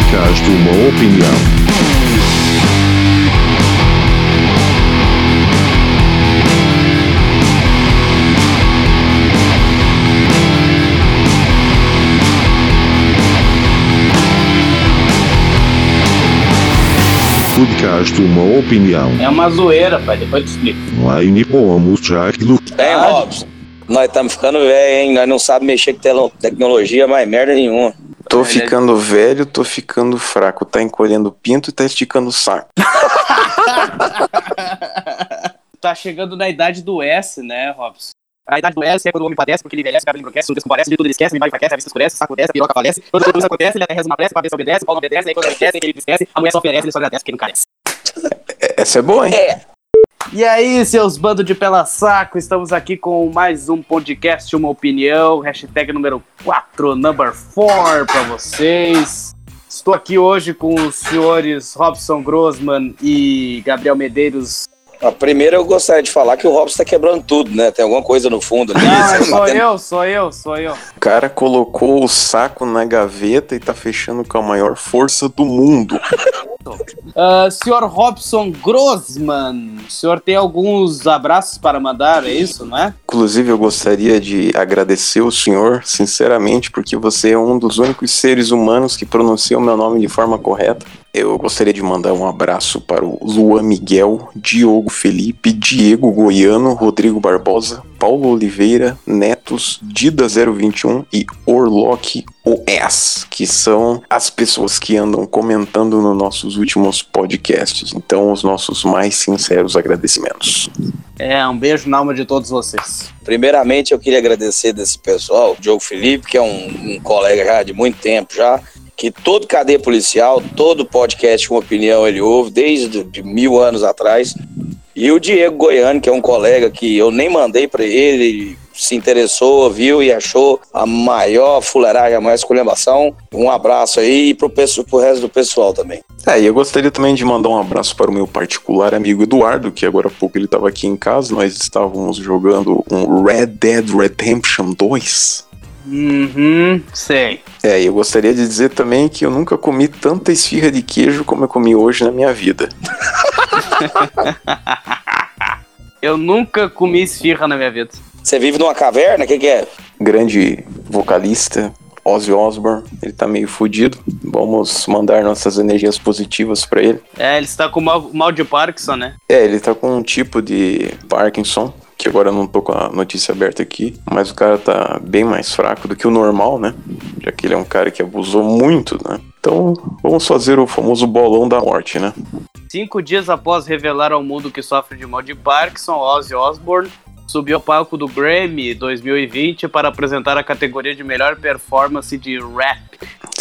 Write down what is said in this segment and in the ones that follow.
Podcast Uma Opinião. Podcast Uma Opinião. É uma zoeira, pai. Depois te explico. Online vamos já aquilo. Bem, Robson, nós estamos ficando velho, hein? Nós não sabemos mexer com tecnologia, mas merda nenhuma. Tô ficando velho, tô ficando fraco. Tá encolhendo o pinto e tá esticando o saco. Tá chegando na idade do S, né, Robson? A idade do S é quando o homem padece, porque ele envelhece, o cabelo enlouquece, tudo descomparece, de tudo ele esquece, ele vai enfraquece, a vista escurece, o saco desce, a piroca falece. Quando tudo isso acontece, ele até reza uma prece, a cabeça obedece, o pau não obedece, aí quando ele esquece, ele esquece, a mulher só oferece, ele só agradece porque não carece. É- Essa é boa, hein? E aí, seus bandos de pela saco, estamos aqui com mais um podcast, uma opinião, hashtag número 4, number 4 pra vocês. Estou aqui hoje com os senhores Robson Grossman e Gabriel Medeiros. Ah, Primeiro eu gostaria de falar que o Robson tá quebrando tudo, né? Tem alguma coisa no fundo ali. Não, Você sou batendo- eu, sou eu, sou eu. O cara colocou o saco na gaveta e tá fechando com a maior força do mundo. Ah, senhor Robson Grossman, o senhor tem alguns abraços para mandar, é isso, não é? Inclusive, eu gostaria de agradecer o senhor, sinceramente, porque você é um dos únicos seres humanos que pronuncia o meu nome de forma correta. Eu gostaria de mandar um abraço para o Luan Miguel, Diogo Felipe, Diego Goiano, Rodrigo Barbosa, Paulo Oliveira, Netos, Dida021 e Orlock OS, que são as pessoas que andam comentando nos nossos últimos podcasts. Então, os nossos mais sinceros agradecimentos. É, um beijo na alma de todos vocês. Primeiramente eu queria agradecer desse pessoal, Diogo Felipe, que é um, um colega já de muito tempo já, que todo cadeia policial, todo podcast com opinião ele ouve, desde de mil anos atrás. E o Diego Goiano, que é um colega que eu nem mandei pra ele, se interessou, viu e achou a maior fuleiragem, a maior esculhambação. Um abraço aí pro, pro resto do pessoal também. É, e eu gostaria também de mandar um abraço para o meu particular amigo Eduardo, que agora há pouco ele estava aqui em casa, nós estávamos jogando um Red Dead Redemption 2. Uhum, sei. É, e eu gostaria de dizer também que eu nunca comi tanta esfirra de queijo como eu comi hoje na minha vida. Eu nunca comi esfirra na minha vida. Você vive numa caverna? O que, que é? Grande vocalista, Ozzy Osbourne, ele tá meio fudido. Vamos mandar nossas energias positivas para ele. É, ele está com mal, mal de Parkinson, né? É, ele tá com um tipo de Parkinson, que agora eu não tô com a notícia aberta aqui, mas o cara tá bem mais fraco do que o normal, né? Já que ele é um cara que abusou muito, né? Então, vamos fazer o famoso bolão da morte, né? Cinco dias após revelar ao mundo que sofre de mal de Parkinson, Ozzy Osbourne subiu ao palco do Grammy 2020 para apresentar a categoria de melhor performance de rap.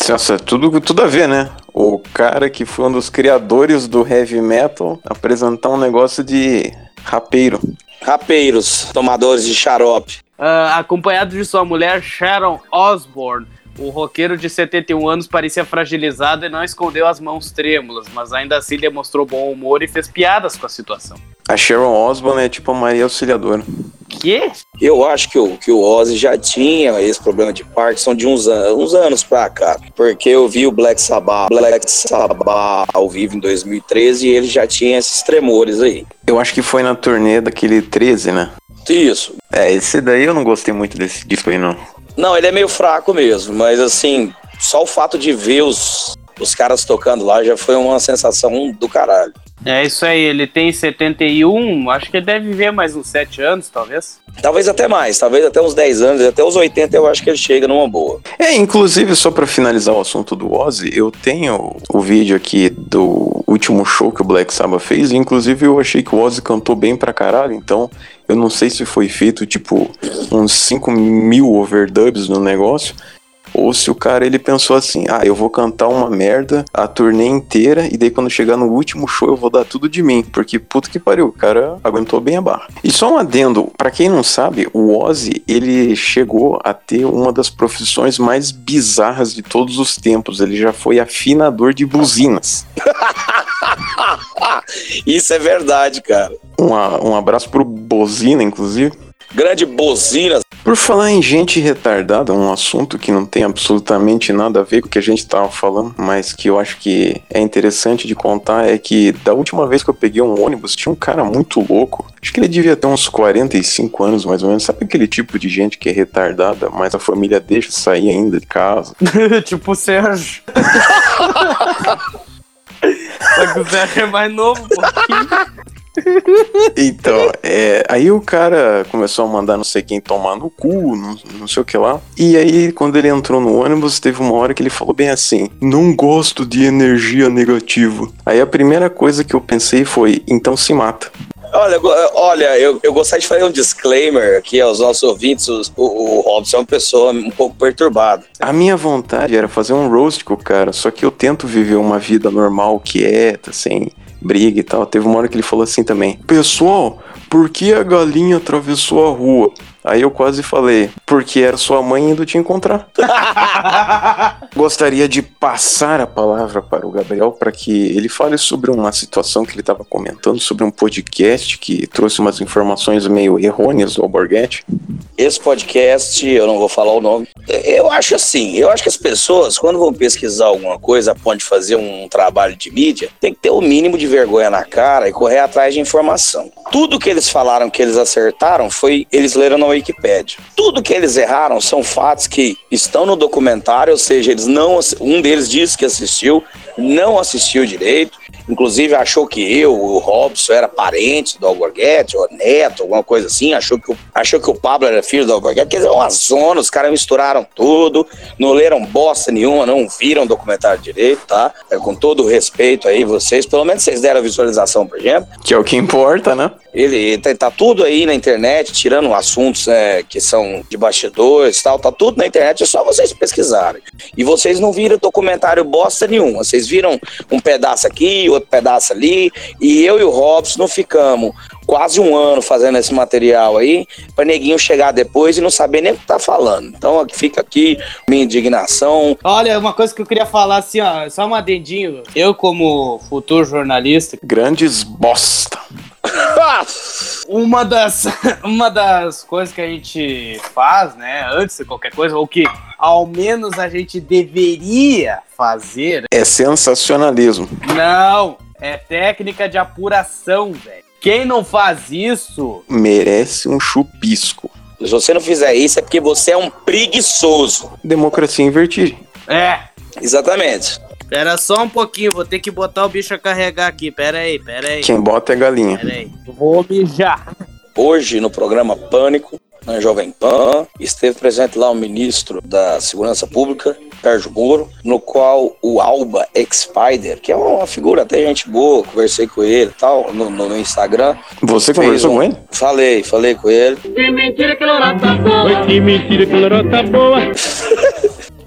Nossa, tudo, tudo a ver, né? O cara que foi um dos criadores do heavy metal apresentar um negócio de rapeiro. Rapeiros, tomadores de xarope. Ah, acompanhado de sua mulher Sharon Osbourne, o roqueiro de 71 anos parecia fragilizado e não escondeu as mãos trêmulas, mas ainda assim demonstrou bom humor e fez piadas com a situação. A Sharon Osbourne é tipo a Maria Auxiliadora. Que? Eu acho que o, que o Ozzy já tinha esse problema de Parkinson de uns, an uns anos pra cá. Porque eu vi o Black Sabbath, Black Sabbath ao vivo em 2013 e ele já tinha esses tremores aí. Eu acho que foi na turnê daquele 13, né? Isso. É, esse daí eu não gostei muito desse disco aí, não. Não, ele é meio fraco mesmo, mas assim, só o fato de ver os, os caras tocando lá já foi uma sensação do caralho. É isso aí, ele tem 71, acho que ele deve viver mais uns 7 anos, talvez. Talvez até mais, talvez até uns 10 anos, até os 80 eu acho que ele chega numa boa. É, inclusive, só pra finalizar o assunto do Ozzy, eu tenho o vídeo aqui do último show que o Black Sabbath fez, e inclusive eu achei que o Ozzy cantou bem pra caralho, então eu não sei se foi feito, tipo, uns 5 mil overdubs no negócio, ou se o cara ele pensou assim, ah, eu vou cantar uma merda a turnê inteira e daí quando chegar no último show eu vou dar tudo de mim, porque puta que pariu, o cara aguentou bem a barra. E só um adendo, pra quem não sabe, o Ozzy, ele chegou a ter uma das profissões mais bizarras de todos os tempos, ele já foi afinador de buzinas. Isso é verdade, cara. Um, um abraço pro Bozina, inclusive. Grande bozina. Por falar em gente retardada, um assunto que não tem absolutamente nada a ver com o que a gente tava falando, mas que eu acho que é interessante de contar é que da última vez que eu peguei um ônibus, tinha um cara muito louco. Acho que ele devia ter uns 45 anos, mais ou menos. Sabe aquele tipo de gente que é retardada, mas a família deixa sair ainda de casa? tipo o Sérgio. Só que o Sérgio é mais novo, um pouquinho. Então, é, aí o cara começou a mandar não sei quem tomar no cu, não, não sei o que lá. E aí, quando ele entrou no ônibus, teve uma hora que ele falou bem assim: Não gosto de energia negativa. Aí a primeira coisa que eu pensei foi: Então se mata. Olha, olha, eu, eu gostaria de fazer um disclaimer aqui aos nossos ouvintes. Os- O, o Robson é uma pessoa um pouco perturbada. A minha vontade era fazer um roast com o cara, só que eu tento viver uma vida normal, quieta, sem briga e tal. Teve uma hora que ele falou assim também: Pessoal, por que a galinha atravessou a rua? Aí eu quase falei: Porque era sua mãe indo te encontrar. Gostaria de passar a palavra para o Gabriel para que ele fale sobre uma situação que ele estava comentando sobre um podcast que trouxe umas informações meio errôneas do Alborguete. Esse podcast, eu não vou falar o nome. Eu acho assim, eu acho que as pessoas, quando vão pesquisar alguma coisa, a ponto de fazer um trabalho de mídia, tem que ter o mínimo de vergonha na cara e correr atrás de informação. Tudo que eles falaram que eles acertaram foi eles leram Wikipédia. Tudo que eles erraram são fatos que estão no documentário, ou seja, eles não, um deles disse que assistiu, não assistiu direito. Inclusive achou que eu, o Robson, era parente do Alborguete, ou neto, alguma coisa assim. Achou que, o, achou que o Pablo era filho do Alborguete. Quer dizer, é uma zona, os caras misturaram tudo, não leram bosta nenhuma, não viram documentário direito, tá? É, com todo o respeito aí, vocês, pelo menos vocês deram a visualização pra gente. Que é o que importa, né? Ele tá, tá tudo aí na internet, tirando assuntos é, que são de bastidores e tal, tá tudo na internet, é só vocês pesquisarem. E vocês não viram documentário bosta nenhuma, vocês viram um pedaço aqui, outro pedaço ali, e eu e o Robson não ficamos quase um ano fazendo esse material aí, pra neguinho chegar depois e não saber nem o que tá falando. Então fica aqui minha indignação. Olha, uma coisa que eu queria falar assim, ó, só um adendinho. Eu, como futuro jornalista, Grandes bosta. uma das, uma das coisas que a gente faz, né, antes de qualquer coisa, ou que ao menos a gente deveria fazer, É sensacionalismo. não, é técnica de apuração, velho. Quem não faz isso, Merece um chupisco. Se você não fizer isso é porque você é um preguiçoso. Democracia em vertigem. é. Exatamente. Pera só um pouquinho, vou ter que botar o bicho a carregar aqui. Pera aí, pera aí. Quem bota é galinha. Pera aí. Vou mijar. Hoje, no programa Pânico, na Jovem Pan, esteve presente lá o ministro da Segurança Pública, Sérgio Moro, no qual o Alba X-Spider, que é uma figura até gente boa, conversei com ele e tal, no, no- Instagram. Você conversou um- com ele? Falei, falei com ele. Que mentira que lorota boa. Oi, que mentira que lorota boa.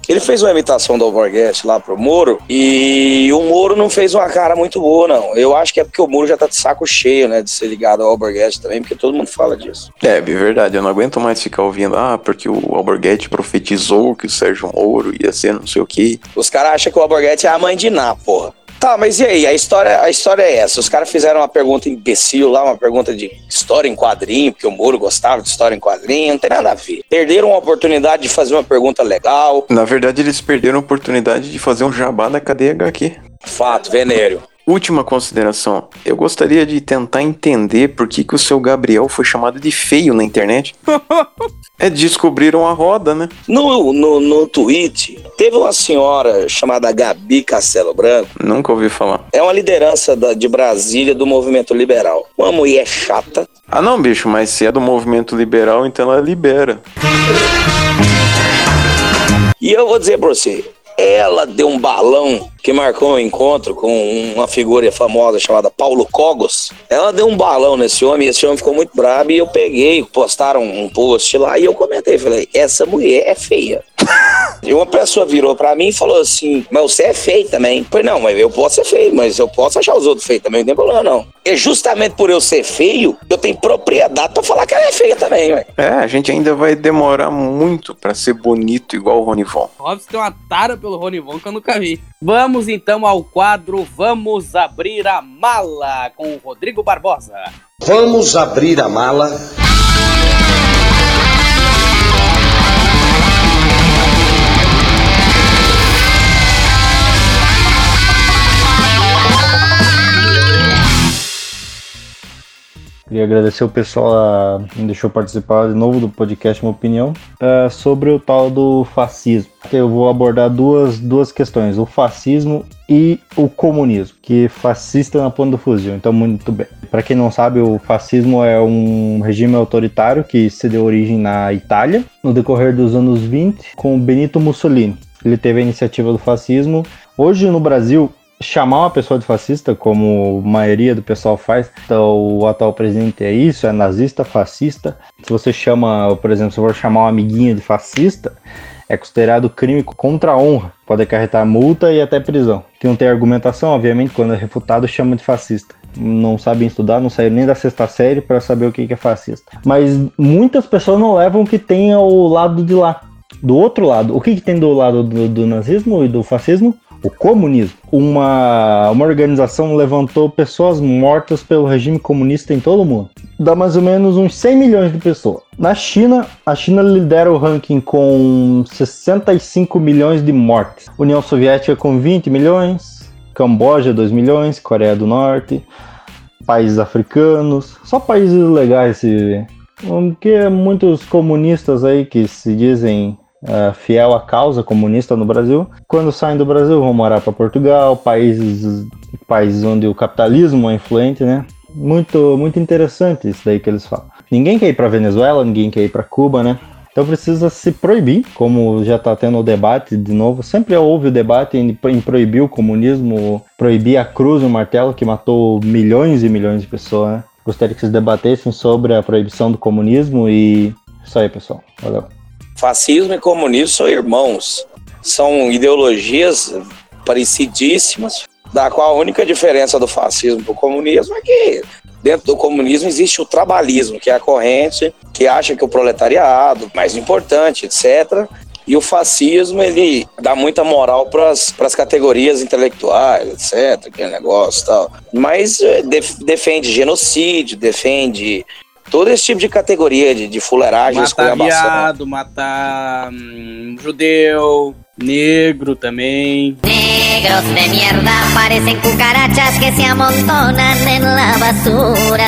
Ele fez uma imitação do Alborguete lá pro Moro e o Moro não fez uma cara muito boa, não. Eu acho que é porque o Moro já tá de saco cheio, né, de ser ligado ao Alborguete também, porque todo mundo fala disso. É, é verdade. Eu não aguento mais ficar ouvindo, ah, porque o Alborguete profetizou que o Sérgio Moro ia ser não sei o quê. Os caras acham que o Alborguete é a mãe de Ná, porra. Tá, mas e aí? A história, a história é essa. Os caras fizeram uma pergunta imbecil lá, uma pergunta de história em quadrinho, porque o Moro gostava de história em quadrinho, não tem nada a ver. Perderam a oportunidade de fazer uma pergunta legal. Na verdade, eles perderam a oportunidade de fazer um jabá da cadeia HQ. Fato, venéreo. Última consideração. Eu gostaria de tentar entender por que, que o seu Gabriel foi chamado de feio na internet. é, descobriram a roda, né? No, no, no tweet, teve uma senhora chamada Gabi Castelo Branco, Nunca ouvi falar. é uma liderança da- de Brasília do movimento liberal. Uma mulher chata, Ah, não, bicho, mas se é do movimento liberal, então ela libera. E eu vou dizer pra você, ela deu um balão que marcou um encontro com uma figura famosa chamada Paulo Cogos. Ela deu um balão nesse homem e esse homem ficou muito brabo e eu peguei, postaram um post lá e eu comentei, falei, essa mulher é feia. E uma pessoa virou pra mim e falou assim: Mas você é feio também. Eu falei, não, mas eu posso ser feio, mas eu posso achar os outros feios também, não tem problema não. E justamente por eu ser feio, eu tenho propriedade pra falar que ela é feia também, ué. É, a gente ainda vai demorar muito pra ser bonito igual o Ronivon. Robson tem uma tara pelo Ronivon que eu nunca vi. Vamos então ao quadro Vamos Abrir a Mala com o Rodrigo Barbosa. Vamos abrir a mala. Queria agradecer o pessoal a me deixou participar de novo do podcast Uma Opinião é, sobre o tal do fascismo. Eu vou abordar duas, duas questões: o fascismo e o comunismo, que fascista na ponta do fuzil. Então, muito bem. Para quem não sabe, o fascismo é um regime autoritário que se deu origem na Itália no decorrer dos anos 20 com Benito Mussolini. Ele teve a iniciativa do fascismo. Hoje no Brasil, chamar uma pessoa de fascista, como a maioria do pessoal faz, então, o atual presidente é isso, é nazista, fascista. Se você chama, por exemplo, se for chamar um amiguinho de fascista, é considerado crime contra a honra, pode acarretar multa e até prisão. Que não tem argumentação, obviamente, quando é refutado, chama de fascista. Não sabem estudar, não saíram nem da sexta série para saber o que é fascista. Mas muitas pessoas não levam o que tem ao lado de lá. Do outro lado, o que, que tem do lado do, do nazismo e do fascismo? O comunismo. Uma, uma organização levantou pessoas mortas pelo regime comunista em todo o mundo. Dá mais ou menos uns 100 milhões de pessoas. Na China, a China lidera o ranking com 65 milhões de mortes. União Soviética com 20 milhões. Camboja 2 milhões. Coreia do Norte. Países africanos. Só países legais se. Porque muitos comunistas aí que se dizem uh, fiel à causa comunista no Brasil. Quando saem do Brasil, vão morar para Portugal, países, países onde o capitalismo é influente, né? Muito, muito interessante isso daí que eles falam. Ninguém quer ir para Venezuela, ninguém quer ir para Cuba, né? Então precisa se proibir, como já está tendo o debate de novo. Sempre houve o debate em, proibir o comunismo, proibir a cruz e o martelo que matou milhões e milhões de pessoas. Né? Gostaria que vocês debatessem sobre a proibição do comunismo e isso aí, pessoal. Valeu. Fascismo e comunismo são irmãos. São ideologias parecidíssimas, da qual a única diferença do fascismo para o comunismo é que dentro do comunismo existe o trabalhismo, que é a corrente que acha que o proletariado é mais importante, etc. E o fascismo, ele dá muita moral para as categorias intelectuais, etc., aquele negócio tal. Mas eh, def, defende genocídio, defende todo esse tipo de categoria de, de fuleiragem, matar viado, matar hum, judeu, negro também. Negros de mierda parecem cucarachas que se amontonam na basura.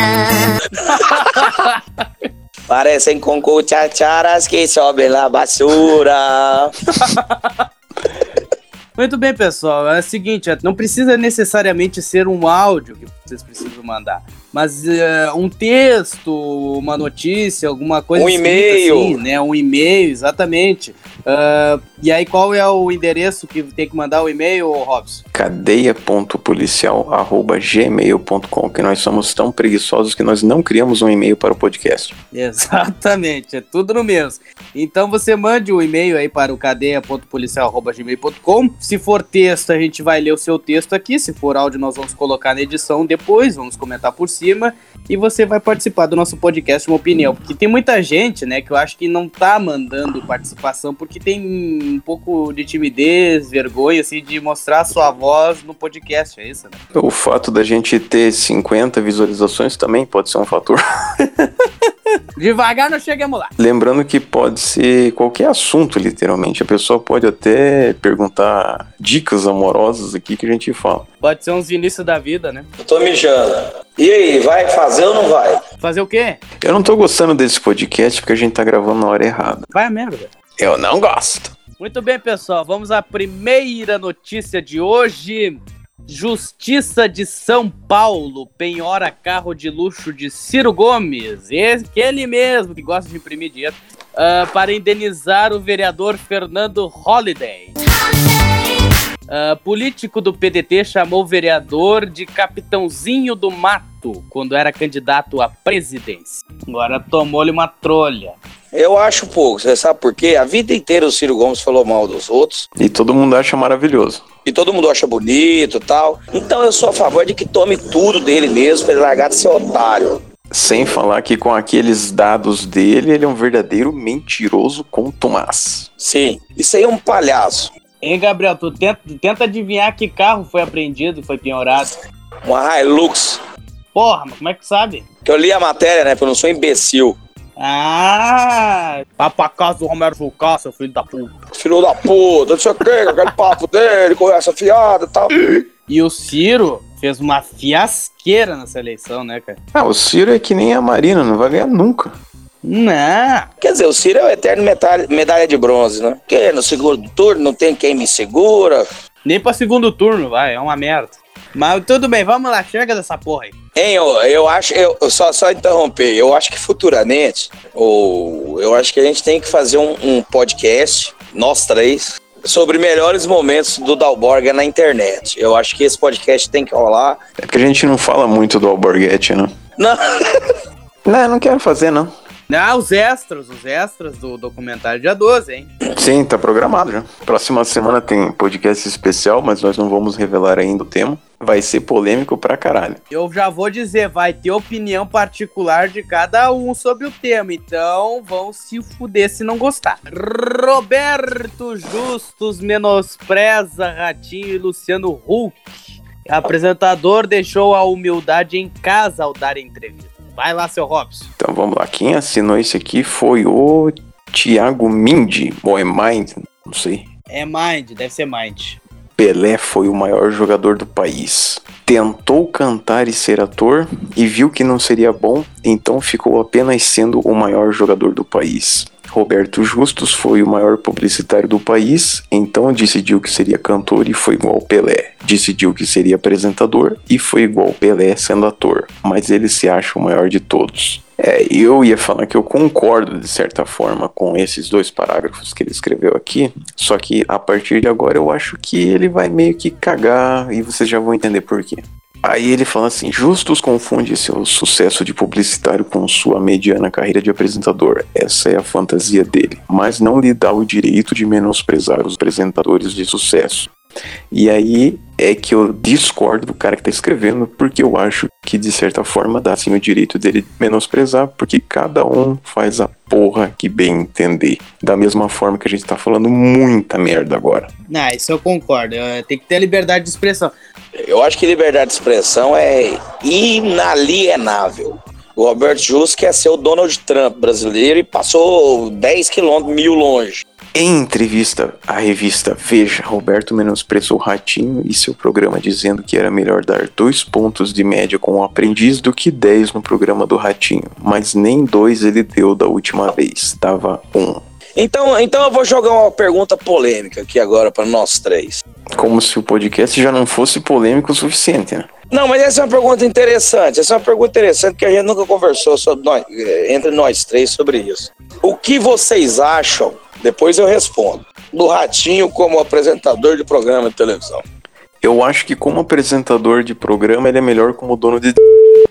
parecem com cuchacharas que sobem na basura. Muito bem, pessoal. É o seguinte, não precisa necessariamente ser um áudio que vocês precisam mandar mas uh, um texto, uma notícia, alguma coisa um e-mail, assim, né? Um e-mail, exatamente. Uh, e aí qual é o endereço que tem que mandar o e-mail, Robson? cadeia.policial@gmail.com, que nós somos tão preguiçosos que nós não criamos um e-mail para o podcast. Exatamente, é tudo no mesmo. Então você mande o um e-mail aí para o cadeia.policial@gmail.com. Se for texto, a gente vai ler o seu texto aqui, se for áudio nós vamos colocar na edição depois, vamos comentar por cima e você vai participar do nosso podcast Uma Opinião. Porque tem muita gente, né, que eu acho que não tá mandando participação porque tem um pouco de timidez, vergonha, assim, de mostrar a sua voz no podcast, é isso, né? O fato da gente ter 50 visualizações também pode ser um fator. Devagar nós chegamos lá. Lembrando que pode ser qualquer assunto, literalmente. A pessoa pode até perguntar dicas amorosas aqui que a gente fala. Pode ser uns inícios da vida, né? Eu tô mijando. E aí, vai fazer ou não vai? Fazer o quê? Eu não tô gostando desse podcast porque a gente tá gravando na hora errada. Vai a merda. Eu não gosto. Muito bem, pessoal. Vamos à primeira notícia de hoje. Justiça de São Paulo penhora carro de luxo de Ciro Gomes, aquele mesmo que gosta de imprimir dinheiro, uh, para indenizar o vereador Fernando Holliday. Uh, político do PDT chamou o vereador de Capitãozinho do Mato quando era candidato à presidência. Agora tomou-lhe uma trolha. Eu acho pouco, você sabe por quê? A vida inteira o Ciro Gomes falou mal dos outros. E todo mundo acha maravilhoso. E todo mundo acha bonito e tal. Então eu sou a favor de que tome tudo dele mesmo pra ele largar de ser otário. Sem falar que com aqueles dados dele, ele é um verdadeiro mentiroso com Tomás. Sim, isso aí é um palhaço. Hein, Gabriel, tu tenta, tenta adivinhar que carro foi apreendido, foi penhorado. Uma Hilux. Porra, mas como é que sabe? Que eu li a matéria, né? Porque eu não sou imbecil. Ah, vai pra casa do Romero Fulcar, seu filho da puta. Filho da puta, não sei o que, aquele papo dele, com essa fiada e tal. E o Ciro fez uma fiasqueira nessa eleição, né, cara? Ah, o Ciro é que nem a Marina, não vai ganhar nunca. Não. Quer dizer, o Ciro é o eterno medalha, medalha de bronze, né? Porque no segundo turno não tem quem me segura. Nem pra segundo turno, vai, é uma merda. Mas tudo bem, vamos lá, chega dessa porra aí. Hein, eu, eu acho, eu eu só, só interromper, eu acho que futuramente, ou eu acho que a gente tem que fazer um, um podcast, nós três, sobre melhores momentos do Dalborga na internet. Eu acho que esse podcast tem que rolar. É porque a gente não fala muito do Alborguete, né? Não, Não, não quero fazer, não. Ah, os extras, os extras do documentário dia 12, hein? Sim, tá programado já. Próxima semana tem podcast especial, mas nós não vamos revelar ainda o tema. Vai ser polêmico pra caralho. Eu já vou dizer, vai ter opinião particular de cada um sobre o tema, então vão se fuder se não gostar. Roberto Justus menospreza Ratinho e Luciano Huck. Apresentador deixou a humildade em casa ao dar entrevista. Vai lá, seu Robson. Então vamos lá. Quem assinou esse aqui foi o Thiago Mindy, ou é Mind, não sei. É Mind, deve ser Mind. Pelé foi o maior jogador do país. Tentou cantar e ser ator e viu que não seria bom, então ficou apenas sendo o maior jogador do país. Roberto Justus foi o maior publicitário do país, então decidiu que seria cantor e foi igual Pelé. Decidiu que seria apresentador e foi igual Pelé sendo ator, mas ele se acha o maior de todos. É, eu ia falar que eu concordo de certa forma com esses dois parágrafos que ele escreveu aqui, só que a partir de agora eu acho que ele vai meio que cagar e vocês já vão entender por quê. Aí ele fala assim: Justus confunde seu sucesso de publicitário com sua mediana carreira de apresentador. Essa é a fantasia dele, mas não lhe dá o direito de menosprezar os apresentadores de sucesso. E aí é que eu discordo do cara que tá escrevendo, porque eu acho que de certa forma dá sim o direito dele menosprezar, porque cada um faz a porra que bem entender. Da mesma forma que a gente tá falando muita merda agora. Não, isso eu concordo. Tem que ter liberdade de expressão. Eu acho que liberdade de expressão é inalienável. O Roberto Justus quer ser o Donald Trump brasileiro e passou 10 quilômetros, mil longe. Em entrevista à revista Veja, Roberto menosprezou Ratinho e seu programa dizendo que era melhor dar dois pontos de média com o aprendiz do que 10 no programa do Ratinho, mas nem dois ele deu da última vez, dava um. Então, então eu vou jogar uma pergunta polêmica aqui agora para nós três. Como se o podcast já não fosse polêmico o suficiente, né? Não, mas essa é uma pergunta interessante. Essa é uma pergunta interessante que a gente nunca conversou sobre nós, eh, entre nós três sobre isso. O que vocês acham? Depois eu respondo. Do Ratinho como apresentador de programa de televisão. Eu acho que como apresentador de programa ele é melhor como dono de.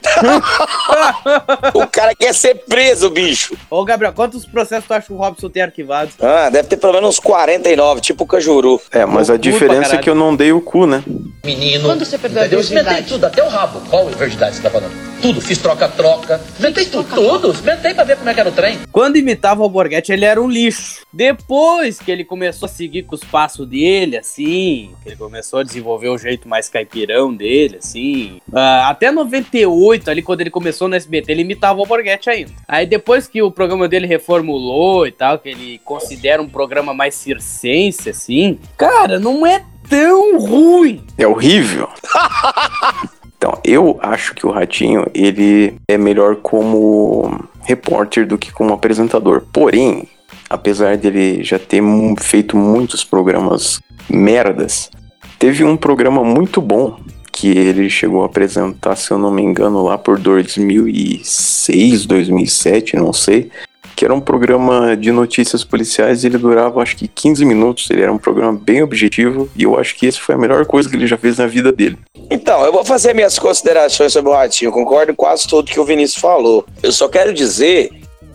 O cara quer ser preso, bicho. Ô, Gabriel, quantos processos tu acha que o Robson tem arquivados? Ah, deve ter pelo menos uns 49, tipo o Cajuru. É, mas a Loucura pra diferença é que eu não dei o cu, né? Menino. Quando você perdeu a entendeu? virgindade? Experimentei tudo, até o rabo. Qual virgindade você tá falando? Tudo, fiz troca-troca. Experimentei tudo, tudo. Experimentei pra ver como é que era o trem. Quando imitava o Alborguete, ele era um lixo. Depois que ele começou a seguir com os passos dele, assim, que ele começou a desenvolver o jeito mais caipirão dele, assim. ah, até 98, ali, quando ele começou no SBT, ele imitava o Alborguete ainda. Aí depois que o programa dele reformulou e tal, que ele considera um programa mais circense, assim, cara, não é tão ruim. É horrível. Então, eu acho que o Ratinho, ele é melhor como repórter do que como apresentador. Porém, apesar dele já ter feito muitos programas merdas, teve um programa muito bom que ele chegou a apresentar, se eu não me engano, lá por 2006, 2007, não sei, que era um programa de notícias policiais ele durava acho que 15 minutos, ele era um programa bem objetivo e eu acho que esse foi a melhor coisa que ele já fez na vida dele. Então, eu vou fazer minhas considerações sobre o Ratinho. Concordo com quase tudo que o Vinícius falou. Eu só quero dizer,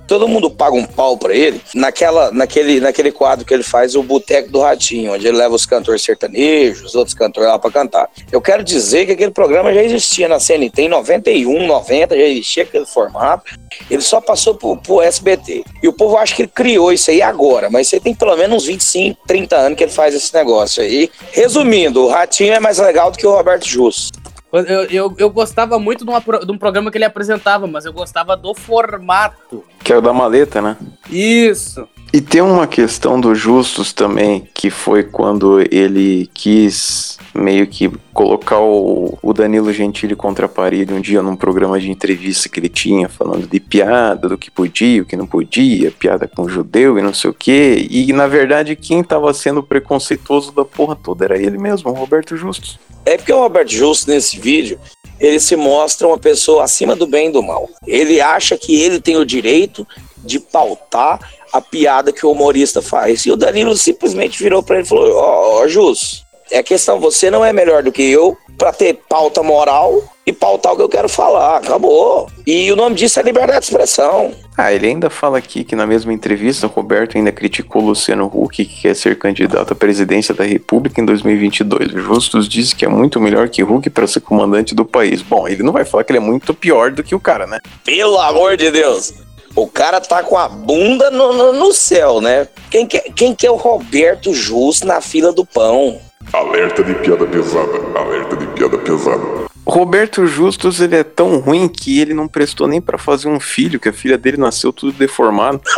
todo mundo paga um pau pra ele naquela, naquele, naquele quadro que ele faz, o Boteco do Ratinho, onde ele leva os cantores sertanejos, os outros cantores lá pra cantar. Eu quero dizer que aquele programa já existia na CNT em 91, 90, já existia aquele formato. Ele só passou pro, pro SBT. E o povo acha que ele criou isso aí agora, mas aí tem pelo menos uns 25, 30 anos que ele faz esse negócio aí. Resumindo, o Ratinho é mais legal do que o Roberto Justus. Eu, eu, eu gostava muito de, uma de um programa que ele apresentava, mas eu gostava do formato. Que era o da maleta, né? Isso. E tem uma questão do Justus também, que foi quando ele quis meio que colocar o, o Danilo Gentili contra a parede um dia num programa de entrevista que ele tinha, falando de piada, do que podia, o que não podia, piada com judeu e não sei o quê. E na verdade, quem tava sendo preconceituoso da porra toda era ele mesmo, o Roberto Justus. É porque o Roberto Justo, nesse vídeo, ele se mostra uma pessoa acima do bem e do mal. Ele acha que ele tem o direito de pautar a piada que o humorista faz. E o Danilo simplesmente virou pra ele e falou: Ó, ó, Jus, é questão, você não é melhor do que eu pra ter pauta moral e pautar o que eu quero falar. Acabou. E o nome disso é liberdade de expressão. Ah, ele ainda fala aqui que na mesma entrevista o Roberto ainda criticou Luciano Huck, que quer ser candidato à presidência da República em 2022. O Justus disse que é muito melhor que Huck para ser comandante do país. Bom, ele não vai falar que ele é muito pior do que o cara, né? Pelo amor de Deus. O cara tá com a bunda no, no, no céu, né? Quem que, quem que é o Roberto Jus na fila do pão? Alerta de piada pesada, alerta de piada pesada. Roberto Justus, ele é tão ruim que ele não prestou nem pra fazer um filho, que a filha dele nasceu tudo deformado.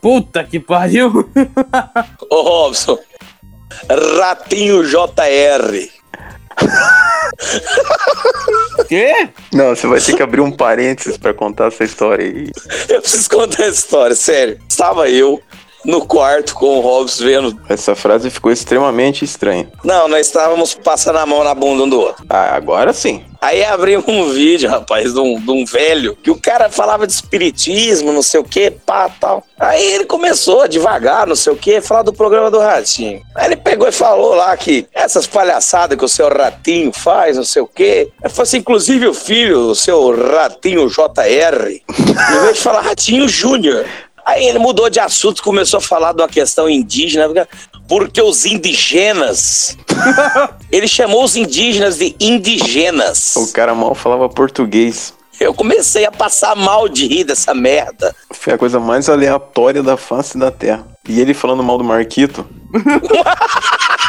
Puta que pariu! Ô Robson, Ratinho JR. Quê? Não, você vai ter que abrir um parênteses pra contar essa história aí. Eu preciso contar essa história, sério. Estava eu no quarto com o Robson vendo. Essa frase ficou extremamente estranha. Não, nós estávamos passando a mão na bunda um do outro. Ah, agora sim. Aí abrimos um vídeo, rapaz, de um, de um velho, que o cara falava de espiritismo, não sei o que, pá, tal. Aí ele começou devagar, não sei o que, falar do programa do Ratinho. Aí ele pegou e falou lá que essas palhaçadas que o seu Ratinho faz, não sei o que. Ele falou assim, inclusive o filho, o seu Ratinho JR, em vez de falar Ratinho Júnior. Aí ele mudou de assunto, começou a falar de uma questão indígena, porque os indígenas. ele chamou os indígenas de indigenas. O cara mal falava português. Eu comecei a passar mal de rir dessa merda. Foi a coisa mais aleatória da face da Terra. E ele falando mal do Marquito.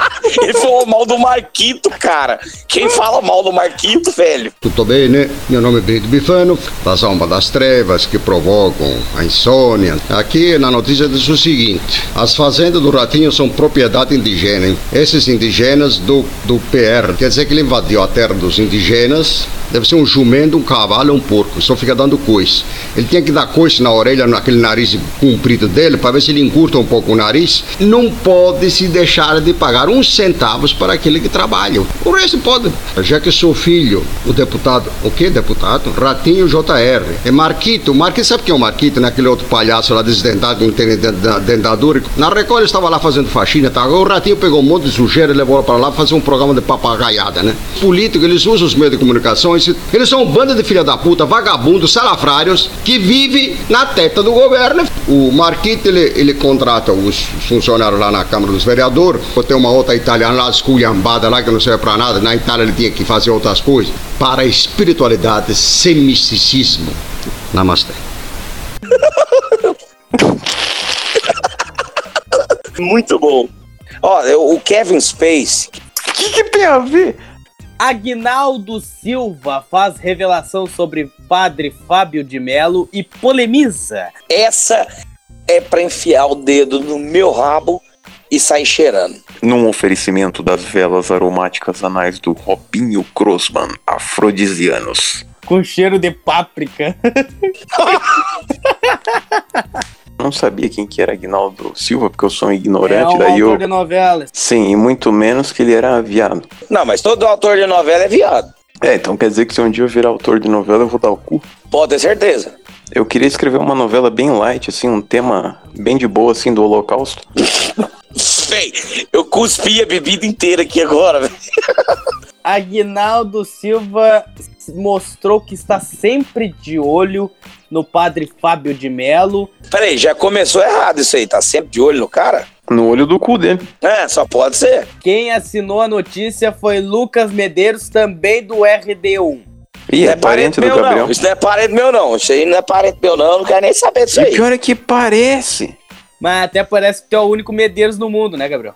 Ele falou mal do Marquito, cara. Quem fala mal do Marquito, velho? Tutto bene? Meu nome é Brito Bifano, da Zomba das Trevas, que provocam a insônia. Aqui na notícia diz o seguinte: as fazendas do Ratinho são propriedade indígena. Hein? Esses indígenas do, do PR, quer dizer que ele invadiu a terra dos indígenas, deve ser um jumento, um cavalo, um porco, só fica dando coice. Ele tinha que dar coice na orelha, naquele nariz comprido dele, para ver se ele encurta um pouco o nariz. Não pode se deixar de pagar uns centavos para aquele que trabalha. O resto pode. Já que sou filho, o deputado, o que deputado? Ratinho JR. É Marquito. Marquito, sabe quem é o Marquito, né? Aquele outro palhaço lá desdentado, não tem denta- dentadura. Na Record estava lá fazendo faxina, tá? O Ratinho pegou um monte de sujeira e levou para lá para fazer um programa de papagaiada, né? Político, eles usam os meios de comunicação, eles, eles são um bando de filha da puta, vagabundos, salafrários, que vive na teta do governo. O Marquito, ele, ele contrata os funcionários lá na Câmara dos Vereadores, tem uma outra italiana lá, esculhambada lá, que não serve pra nada, na Itália ele tinha que fazer outras coisas. Para a espiritualidade sem misticismo. Namastê. Muito bom. Ó, eu- o Kevin Space, O que, que tem a ver? Agnaldo Silva faz revelação sobre padre Fábio de Melo e polemiza. essa é pra enfiar o dedo no meu rabo e sair cheirando. Num oferecimento das velas aromáticas anais do Robinho Grossman, afrodisianos. Com cheiro de páprica. Não sabia quem que era Agnaldo Silva, porque eu sou um É ignorante, um daí eu... autor de novelas. Sim, e muito menos que ele era viado. Não, mas todo autor de novela é viado. É, então quer dizer que se um dia eu virar autor de novela, eu vou dar o cu. Pode ter certeza. Eu queria escrever uma novela bem light, assim, um tema bem de boa, assim, do holocausto. Véi, eu cuspi a bebida inteira aqui agora, velho. Aguinaldo Silva mostrou que está sempre de olho no padre Fábio de Melo. Peraí, já começou errado isso aí. Tá sempre de olho no cara? No olho do cu dele. É, só pode ser. Quem assinou a notícia foi Lucas Medeiros, também do RD1. Ih, não é parente do meu, Gabriel. não. Isso não é parente meu, não. Isso aí não é parente meu, não. Eu não quero nem saber disso E aí. pior é que parece. Mas até parece que tu é o único Medeiros no mundo, né, Gabriel?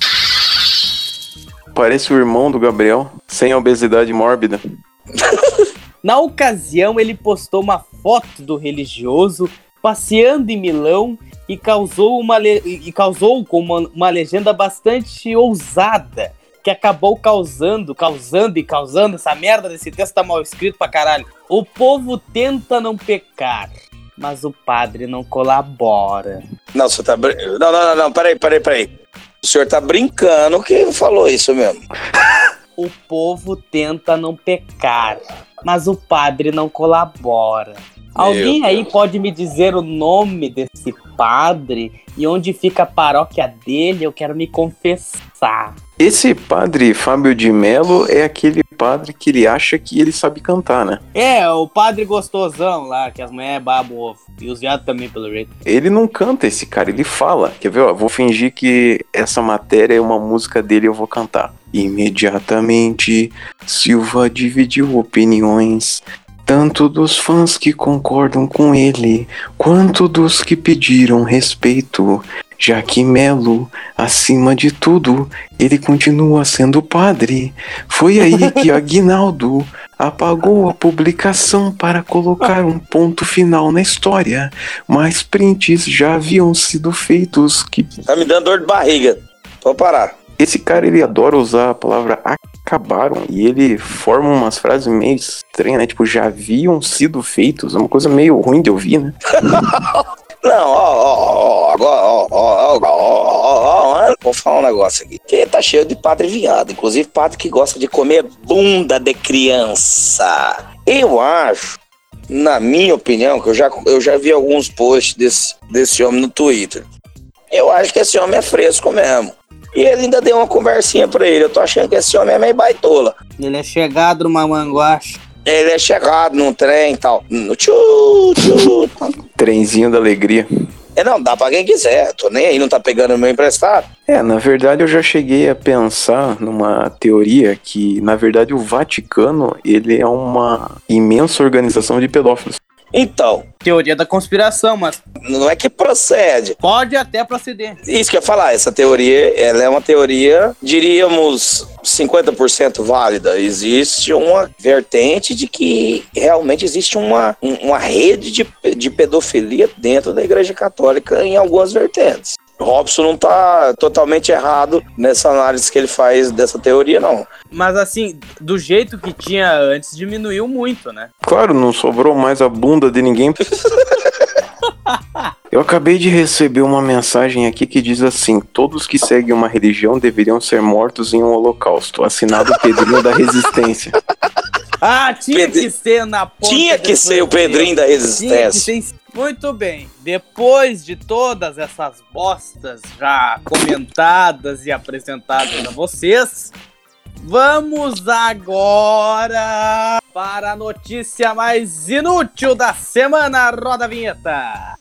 Parece o irmão do Gabriel, sem obesidade mórbida. Na ocasião, ele postou uma foto do religioso passeando em Milão e causou, uma le- e causou com uma, uma legenda bastante ousada, que acabou causando, causando e causando. Essa merda desse texto tá mal escrito pra caralho. O povo tenta não pecar, mas o padre não colabora. Não, você tá. brin- Não, não, não, não, peraí, peraí, peraí. O senhor tá brincando que falou isso mesmo. O povo tenta não pecar, mas o padre não colabora. Alguém aí pode me dizer o nome desse padre e onde fica a paróquia dele? Eu quero me confessar. Esse padre Fábio de Mello é aquele padre que ele acha que ele sabe cantar, né? É, o padre gostosão lá, que as mulheres babam ovo. E os viados também, pelo jeito. Ele não canta esse cara, ele fala. Quer ver? Ó, vou fingir que essa matéria é uma música dele e eu vou cantar. Imediatamente, Silva dividiu opiniões. Tanto dos fãs que concordam com ele, quanto dos que pediram respeito. Já que Melo, acima de tudo, ele continua sendo padre. Foi aí que Aguinaldo apagou a publicação para colocar um ponto final na história, mas prints já haviam sido feitos que Tá me dando dor de barriga. Vou parar. esse cara ele adora usar a palavra acabaram e ele forma umas frases meio estranhas, né? Tipo, já haviam sido feitos, é uma coisa meio ruim de ouvir, né? Não, ó, ó, ó, agora, ó, ó, ó, ó, ó, ó, vou falar um negócio aqui. Que tá cheio de padre viado, inclusive padre que gosta de comer bunda de criança. Eu acho, na minha opinião, que eu já, eu já vi alguns posts desse, desse homem no Twitter. Eu acho que esse homem é fresco mesmo. E ele ainda deu uma conversinha pra ele. Eu tô achando que esse homem é meio baitola. Ele é chegado numa manguache. Ele é chegado num trem e tal. No tchu, tchu. Trenzinho da alegria. É, não, dá pra quem quiser. Tô nem aí, não tá pegando o meu emprestado. É, na verdade eu já cheguei a pensar numa teoria que, na verdade, o Vaticano, ele é uma imensa organização de pedófilos. Então, Teoria da conspiração, mas não é que procede. pode até proceder. Isso que eu ia falar, essa teoria, ela é uma teoria, diríamos, 50% válida. Existe uma vertente de que realmente existe uma, um- uma rede de, de pedofilia dentro da Igreja Católica em algumas vertentes. Robson não tá totalmente errado nessa análise que ele faz dessa teoria, não. Mas assim, do jeito que tinha antes, diminuiu muito, né? Claro, não sobrou mais a bunda de ninguém. Eu acabei de receber uma mensagem aqui que diz assim: todos que seguem uma religião deveriam ser mortos em um holocausto. Assinado Pedrinho da Resistência. Ah, tinha Pedri- que ser na ponta Tinha que ser o Pedrinho da Resistência. ser... Muito bem. Depois de todas essas bostas já comentadas e apresentadas a vocês, vamos agora para a notícia mais inútil da semana. Roda a vinheta.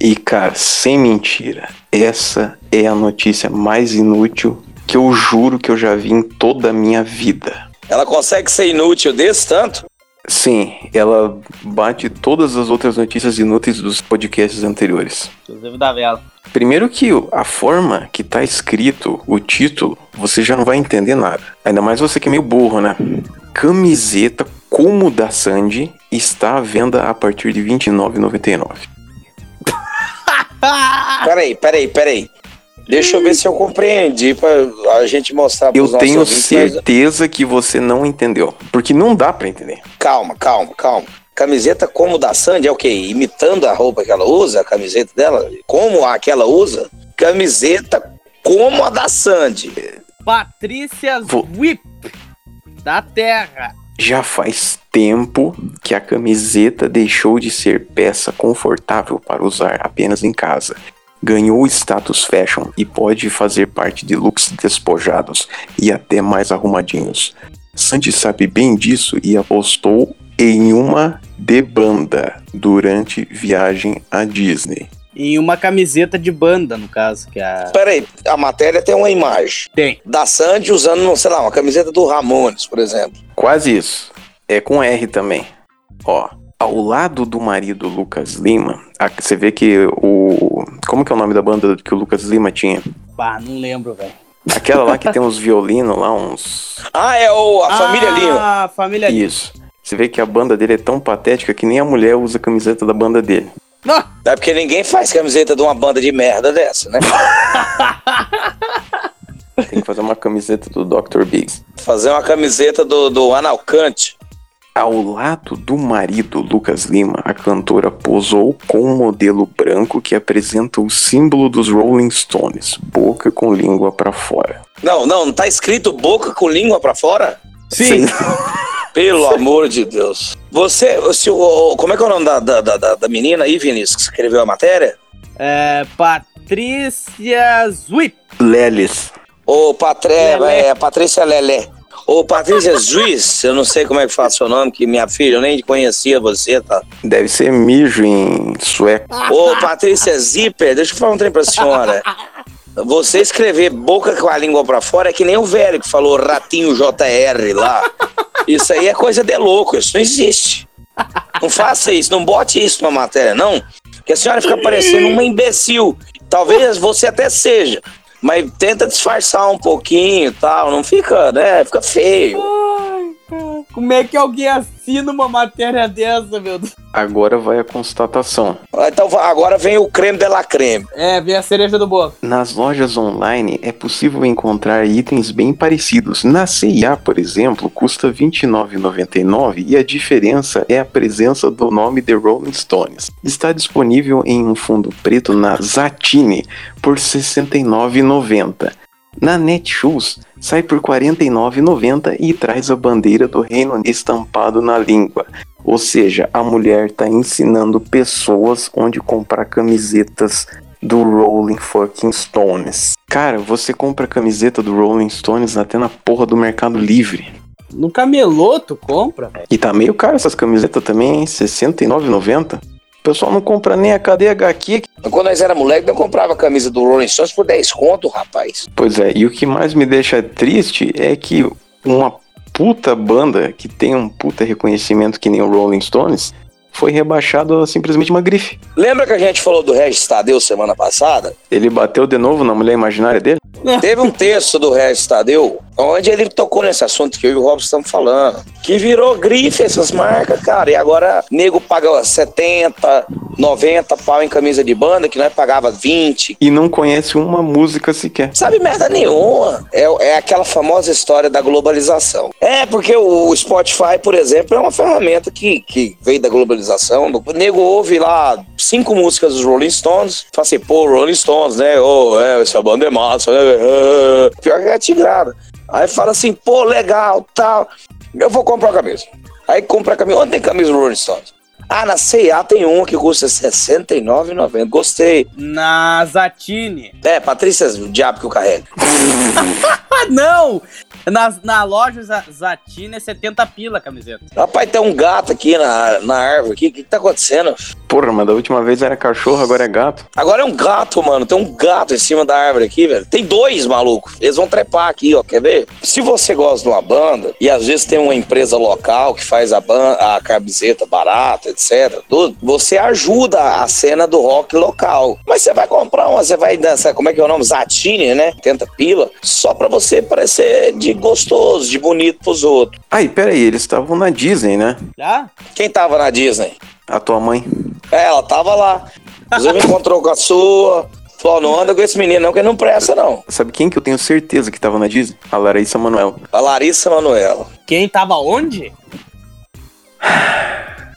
E cara, sem mentira, essa é a notícia mais inútil que eu juro que eu já vi em toda a minha vida. Ela consegue ser inútil desse tanto? Sim, ela bate todas as outras notícias inúteis dos podcasts anteriores. Inclusive da vela. Primeiro que a forma que tá escrito o título, você já não vai entender nada. Ainda mais você que é meio burro, né? Camiseta como da Sandy está à venda a partir de R$ 29,99. Peraí, peraí, peraí. Deixa eu ver se eu compreendi pra a gente mostrar Eu pros nossos tenho ouvintes, mas- certeza que você não entendeu. Porque não dá pra entender. Calma, calma, calma. Camiseta como da Sandy é o quê? Imitando a roupa que ela usa, a camiseta dela? Como a que ela usa? Camiseta como a da Sandy. Patrícia Vou- Whip da Terra. Já faz tempo que a camiseta deixou de ser peça confortável para usar apenas em casa. Ganhou status fashion e pode fazer parte de looks despojados e até mais arrumadinhos. Sandy sabe bem disso e apostou em uma de banda durante viagem à Disney. E uma camiseta de banda, no caso, que é a. Peraí, a matéria tem uma imagem Tem. da Sandy usando, sei lá, uma camiseta do Ramones, por exemplo. Quase isso. É com R também. Ó, ao lado do marido Lucas Lima, você vê que o. Como que é o nome da banda que o Lucas Lima tinha? Pá, não lembro, velho. Aquela lá que tem uns violinos lá, uns. Ah, é o, a família Lima. Ah, família Lima. Isso. Você vê que a banda dele é tão patética que nem a mulher usa a camiseta da banda dele. Não, É porque ninguém faz camiseta de uma banda de merda dessa, né? Tem que fazer uma camiseta do Dr. Biggs. Fazer uma camiseta do, do Analcante. Ao lado do marido Lucas Lima, a cantora posou com um modelo branco que apresenta o símbolo dos Rolling Stones, boca com língua pra fora. Não, não, não tá escrito boca com língua pra fora? sim. Pelo amor de Deus. Você, se o- como é que é o nome da, da, da, da menina aí, Vinícius, que escreveu a matéria? É, Patrícia Zwip. Lelis. Ô, Patré, Lelé. é, Patrícia Lelé. Ô, Patrícia Juiz, eu não sei como é que fala seu nome, que minha filha, eu nem conhecia você, tá? Deve ser mijo em sueco. Ô, Patrícia Zipper, deixa eu falar um trem pra senhora. Você escrever boca com a língua pra fora é que nem o velho que falou ratinho JR lá. Isso aí é coisa de louco, isso não existe. Não faça isso, não bote isso na matéria, não. Porque a senhora fica parecendo uma imbecil. Talvez você até seja, mas tenta disfarçar um pouquinho e tal. Não fica, né? Fica feio. Como é que alguém assina uma matéria dessa, meu Deus? Agora vai a constatação. Então agora vem o creme de la creme. É, vem a cereja do bolo. Nas lojas online é possível encontrar itens bem parecidos. Na CIA, por exemplo, custa R$ 29,99 e a diferença é a presença do nome The Rolling Stones. Está disponível em um fundo preto na Zatini por R$ 69,90. Na Netshoes sai por R$ 49,90 e traz a bandeira do Reino Unido estampado na língua. Ou seja, a mulher está ensinando pessoas onde comprar camisetas do Rolling fucking Stones. Cara, você compra camiseta do Rolling Stones até na porra do Mercado Livre. No camelô tu compra, velho. E tá meio caro essas camisetas também, hein? R$ 69,90. O pessoal não compra nem a KDH aqui. Quando nós era moleque, eu comprava a camisa do Rolling Stones por 10 conto, rapaz. Pois é, e o que mais me deixa triste é que uma puta banda que tem um puta reconhecimento que nem o Rolling Stones foi rebaixado a simplesmente uma grife. Lembra que a gente falou do Regis Tadeu semana passada? Ele bateu de novo na mulher imaginária dele? Teve um texto do Regis Tadeu onde ele tocou nesse assunto que eu e o Robson estamos falando. Que virou grife essas marcas, cara. E agora nego paga 70, 90 pau em camisa de banda, que nós pagava 20. E não conhece uma música sequer. Sabe merda nenhuma. É, é aquela famosa história da globalização. É, porque o Spotify, por exemplo, é uma ferramenta que, que veio da globalização. O nego ouve lá cinco músicas dos Rolling Stones, fala assim, pô, Rolling Stones, né? Ô, é, essa banda é massa, né? Pior que é tigrada. Aí fala assim, pô, legal, tal. Eu vou comprar uma camisa. Aí compra a camisa. Onde tem camisa do Rolling Stones? Ah, na C&A tem uma que custa R$ 69,90. Gostei. Na Zatini. É, Patrícia, o diabo que eu carrego. Ah, não! Na, na loja Za- Zatini é 70 pila a camiseta. Rapaz, tem um gato aqui na, na árvore. O que, que tá acontecendo? Porra, mas da última vez era cachorro, agora é gato. Agora é um gato, mano. Tem um gato em cima da árvore aqui, velho. Tem dois, maluco. Eles vão trepar aqui, ó. Quer ver? Se você gosta de uma banda e às vezes tem uma empresa local que faz a, ban a camiseta barata, etc. Tudo, você ajuda a cena do rock local. Mas você vai comprar uma, você vai dançar, como é que é o nome? Zatini, né? Tenta pila. Só pra você parecer de gostoso, de bonito pros outros. Ai, peraí, eles estavam na Disney, né? Já? Quem tava na Disney? A tua mãe. É, ela tava lá. Você me encontrou com a sua. Falou, não anda com esse menino não, que ele não presta não. Sabe quem que eu tenho certeza que tava na Disney? A Larissa Manoel. A Larissa Manoela. Quem tava onde?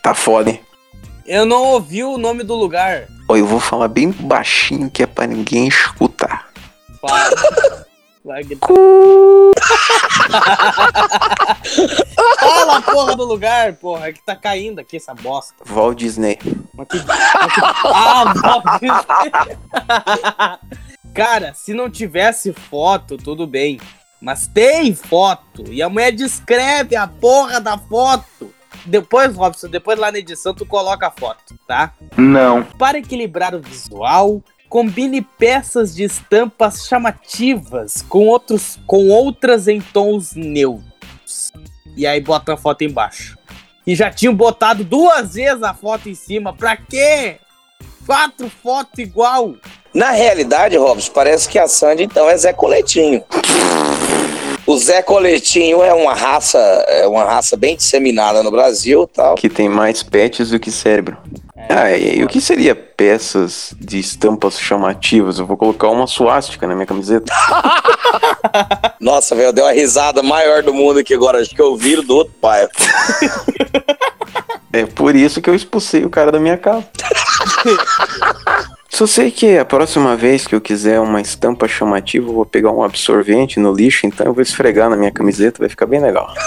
Tá foda, hein? Eu não ouvi o nome do lugar. Ó, eu vou falar bem baixinho que é pra ninguém escutar. Fala. Gritar. Fala a porra do lugar, porra. É que tá caindo aqui essa bosta. Walt Disney. Mas que- mas que- Ah, Walt Disney. Cara, se não tivesse foto, tudo bem. Mas tem foto. E a mulher descreve a porra da foto. Depois, Robson, depois lá na edição tu coloca a foto, tá? Não. Para equilibrar o visual, combine peças de estampas chamativas com, outros, com outras em tons neutros. E aí bota a foto embaixo. E já tinham botado duas vezes a foto em cima. Pra quê? Quatro fotos igual. Na realidade, Robson, parece que a Sandy então é Zé Coletinho. O Zé Coletinho é uma raça, é uma raça bem disseminada no Brasil, tal. Que tem mais pets do que cérebro. Ah, e, o que seria peças de estampas chamativas? Eu vou colocar uma suástica na minha camiseta. Nossa, velho, deu uma risada maior do mundo aqui agora, acho que eu viro do outro pai. É por isso que eu expulsei o cara da minha casa. Só sei que a próxima vez que eu quiser uma estampa chamativa, eu vou pegar um absorvente no lixo, então eu vou esfregar na minha camiseta, vai ficar bem legal.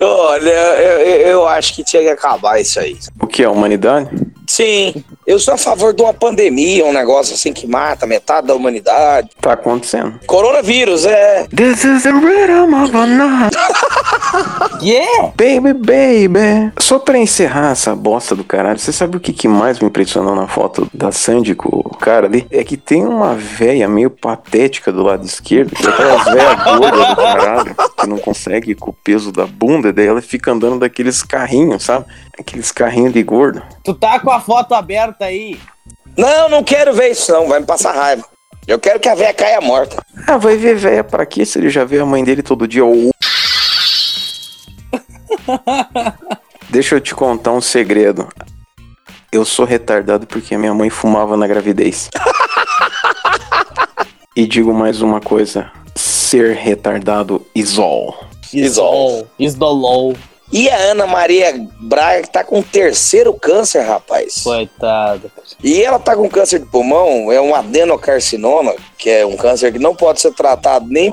Olha, eu, eu- eu acho que tinha que acabar isso aí. O que é a humanidade? Sim, eu sou a favor de uma pandemia, um negócio assim que mata metade da humanidade. Tá acontecendo. Coronavírus, é. This is the rhythm of a night. Yeah! Baby, baby. Só pra encerrar essa bosta do caralho, você sabe o que, que mais me impressionou na foto da Sandy com o cara ali? É que tem uma véia meio patética do lado esquerdo, que é aquelas véia gorda do caralho, que não consegue com o peso da bunda, daí ela fica andando daqueles carrinhos, sabe? Aqueles carrinhos de gordo. Tu tá com a foto aberta aí. Não, não quero ver isso não, vai me passar raiva. Eu quero que a véia caia morta. Ah, vai ver véia pra quê se ele já vê a mãe dele todo dia? Ou- Deixa eu te contar um segredo. Eu sou retardado porque minha mãe fumava na gravidez. e digo mais uma coisa: ser retardado is all. Isol. Isdolol. E a Ana Maria Braga que tá com terceiro câncer, rapaz. Coitada. E ela tá com câncer de pulmão, é um adenocarcinoma, que é um câncer que não pode ser tratado nem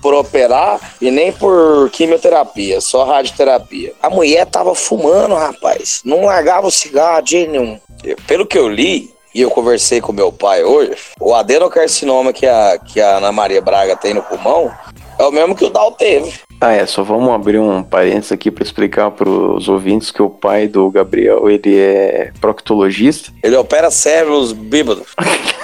por operar e nem por quimioterapia, só radioterapia. A mulher tava fumando, rapaz. Não largava o cigarro de nenhum. Pelo que eu li, e eu conversei com meu pai hoje, o adenocarcinoma que a, que a Ana Maria Braga tem no pulmão é o mesmo que o Dal teve. Ah, é, só vamos abrir um parênteses aqui pra explicar pros ouvintes que o pai do Gabriel, ele é proctologista. Ele opera cérebros bíbados.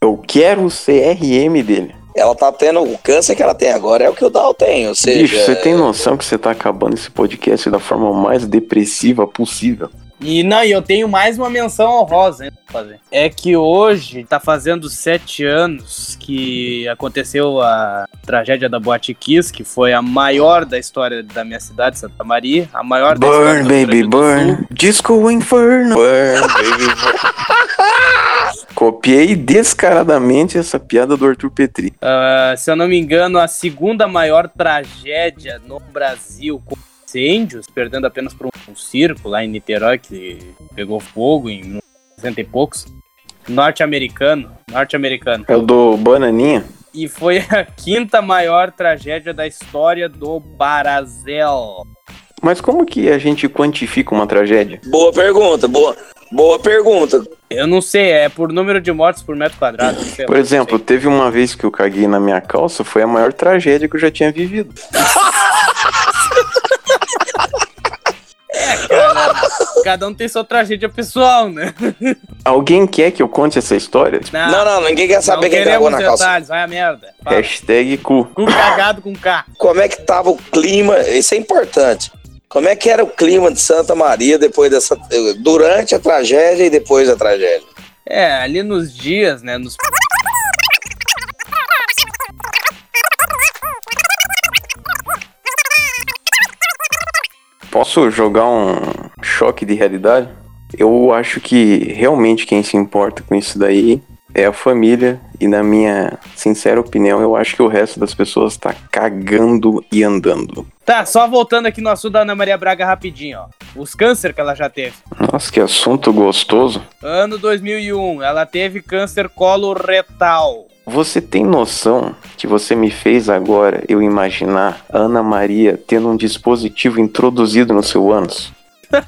Eu quero o CRM dele. Ela tá tendo o câncer que ela tem agora, é o que o Dal tem, ou seja... Bicho, você tem noção que você tá acabando esse podcast da forma mais depressiva possível? E não, e eu tenho mais uma menção honrosa hein, pra fazer. É que hoje tá fazendo sete anos que aconteceu a tragédia da Boate Kiss, que foi a maior da história da minha cidade, Santa Maria. A maior da história Burn, do Rio baby, burn. Disco Inferno. Burn, baby, burn. Copiei descaradamente essa piada do Arthur Petri. Ah, se eu não me engano, a segunda maior tragédia no Brasil com incêndios, perdendo apenas por um, circo lá em Niterói, que pegou fogo em 60 e poucos. Norte-americano, norte-americano. É o do Bananinha. E foi a quinta maior tragédia da história do Barazel. Mas como que a gente quantifica uma tragédia? Boa pergunta, boa, boa pergunta. Eu não sei, é por número de mortes por metro quadrado. Por exemplo, teve uma vez que eu caguei na minha calça, foi a maior tragédia que eu já tinha vivido. Cara, cada um tem sua tragédia pessoal, né? Alguém quer que eu conte essa história? Não, não, ninguém quer saber não quem cagou na calça. detalhes, vai a merda. Fala. Hashtag cu. Com cagado com K. Como é que tava o clima? Isso é importante. Como é que era o clima de Santa Maria depois dessa. durante a tragédia e depois da tragédia? É, ali nos dias, né? Nos... Posso jogar um choque de realidade? Eu acho que realmente quem se importa com isso daí é a família. E na minha sincera opinião, eu acho que o resto das pessoas tá cagando e andando. Tá, só voltando aqui no assunto da Ana Maria Braga rapidinho, ó. Os câncer que ela já teve. Nossa, que assunto gostoso. Ano 2001, ela teve câncer coloretal. Você tem noção que você me fez agora eu imaginar a Ana Maria tendo um dispositivo introduzido no seu ânus?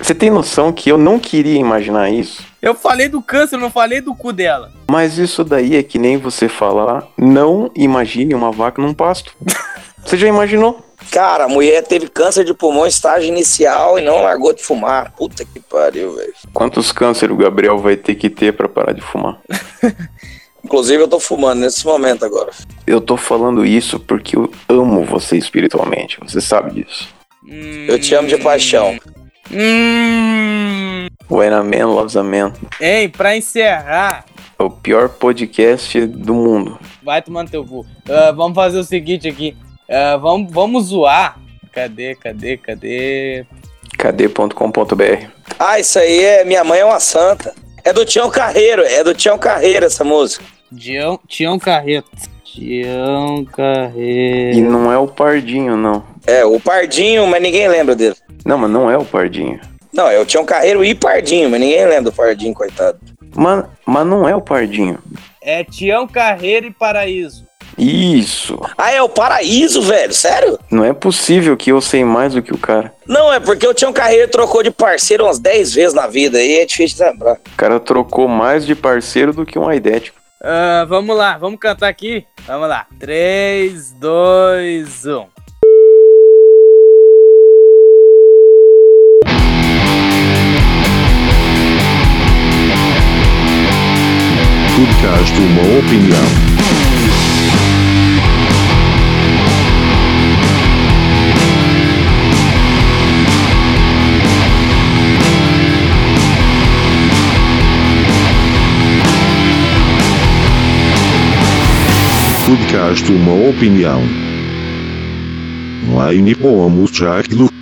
Você tem noção que eu não queria imaginar isso? Eu falei do câncer, não falei do cu dela. Mas isso daí é que nem você falar, não imagine uma vaca num pasto. Você já imaginou? Cara, a mulher teve câncer de pulmão em estágio inicial e não largou de fumar. Puta que pariu, velho. Quantos câncer o Gabriel vai ter que ter pra parar de fumar? Inclusive, eu tô fumando nesse momento agora. Eu tô falando isso porque eu amo você espiritualmente, você sabe disso. Eu te amo de paixão. Hum. When a Man Loves a Man. Hein, pra encerrar, É o pior podcast do mundo. vai tomando teu cu. Ah, vamos fazer o seguinte aqui. Ah, vamos, vamos zoar. Cadê, cadê, cadê? Cadê.com.br. Ah, isso aí é. Minha mãe é uma santa. É do Tião Carreiro, é do Tião Carreiro essa música. Tião, Tião Carreto. Tião E Carreto. não é o Pardinho, não. É, o Pardinho, mas ninguém lembra dele. Não, mas não é o Pardinho. Não, é o Tião Carreiro e Pardinho, mas ninguém lembra do Pardinho, coitado. Mas, mas não é o Pardinho. É Tião Carreiro e Paraíso. Isso. Ah, é o Paraíso, velho? Sério? Não é possível que eu sei mais do que o cara. Não, é porque o Tião Carreiro trocou de parceiro umas 10 vezes na vida e é difícil de lembrar. O cara trocou mais de parceiro do que um aidético. Ah, vamos lá, vamos cantar aqui? Vamos lá. um. 3, 2, 1. Podcast Uma Opinião. Podcast Uma Opinião. Em Nipoamos já aquilo.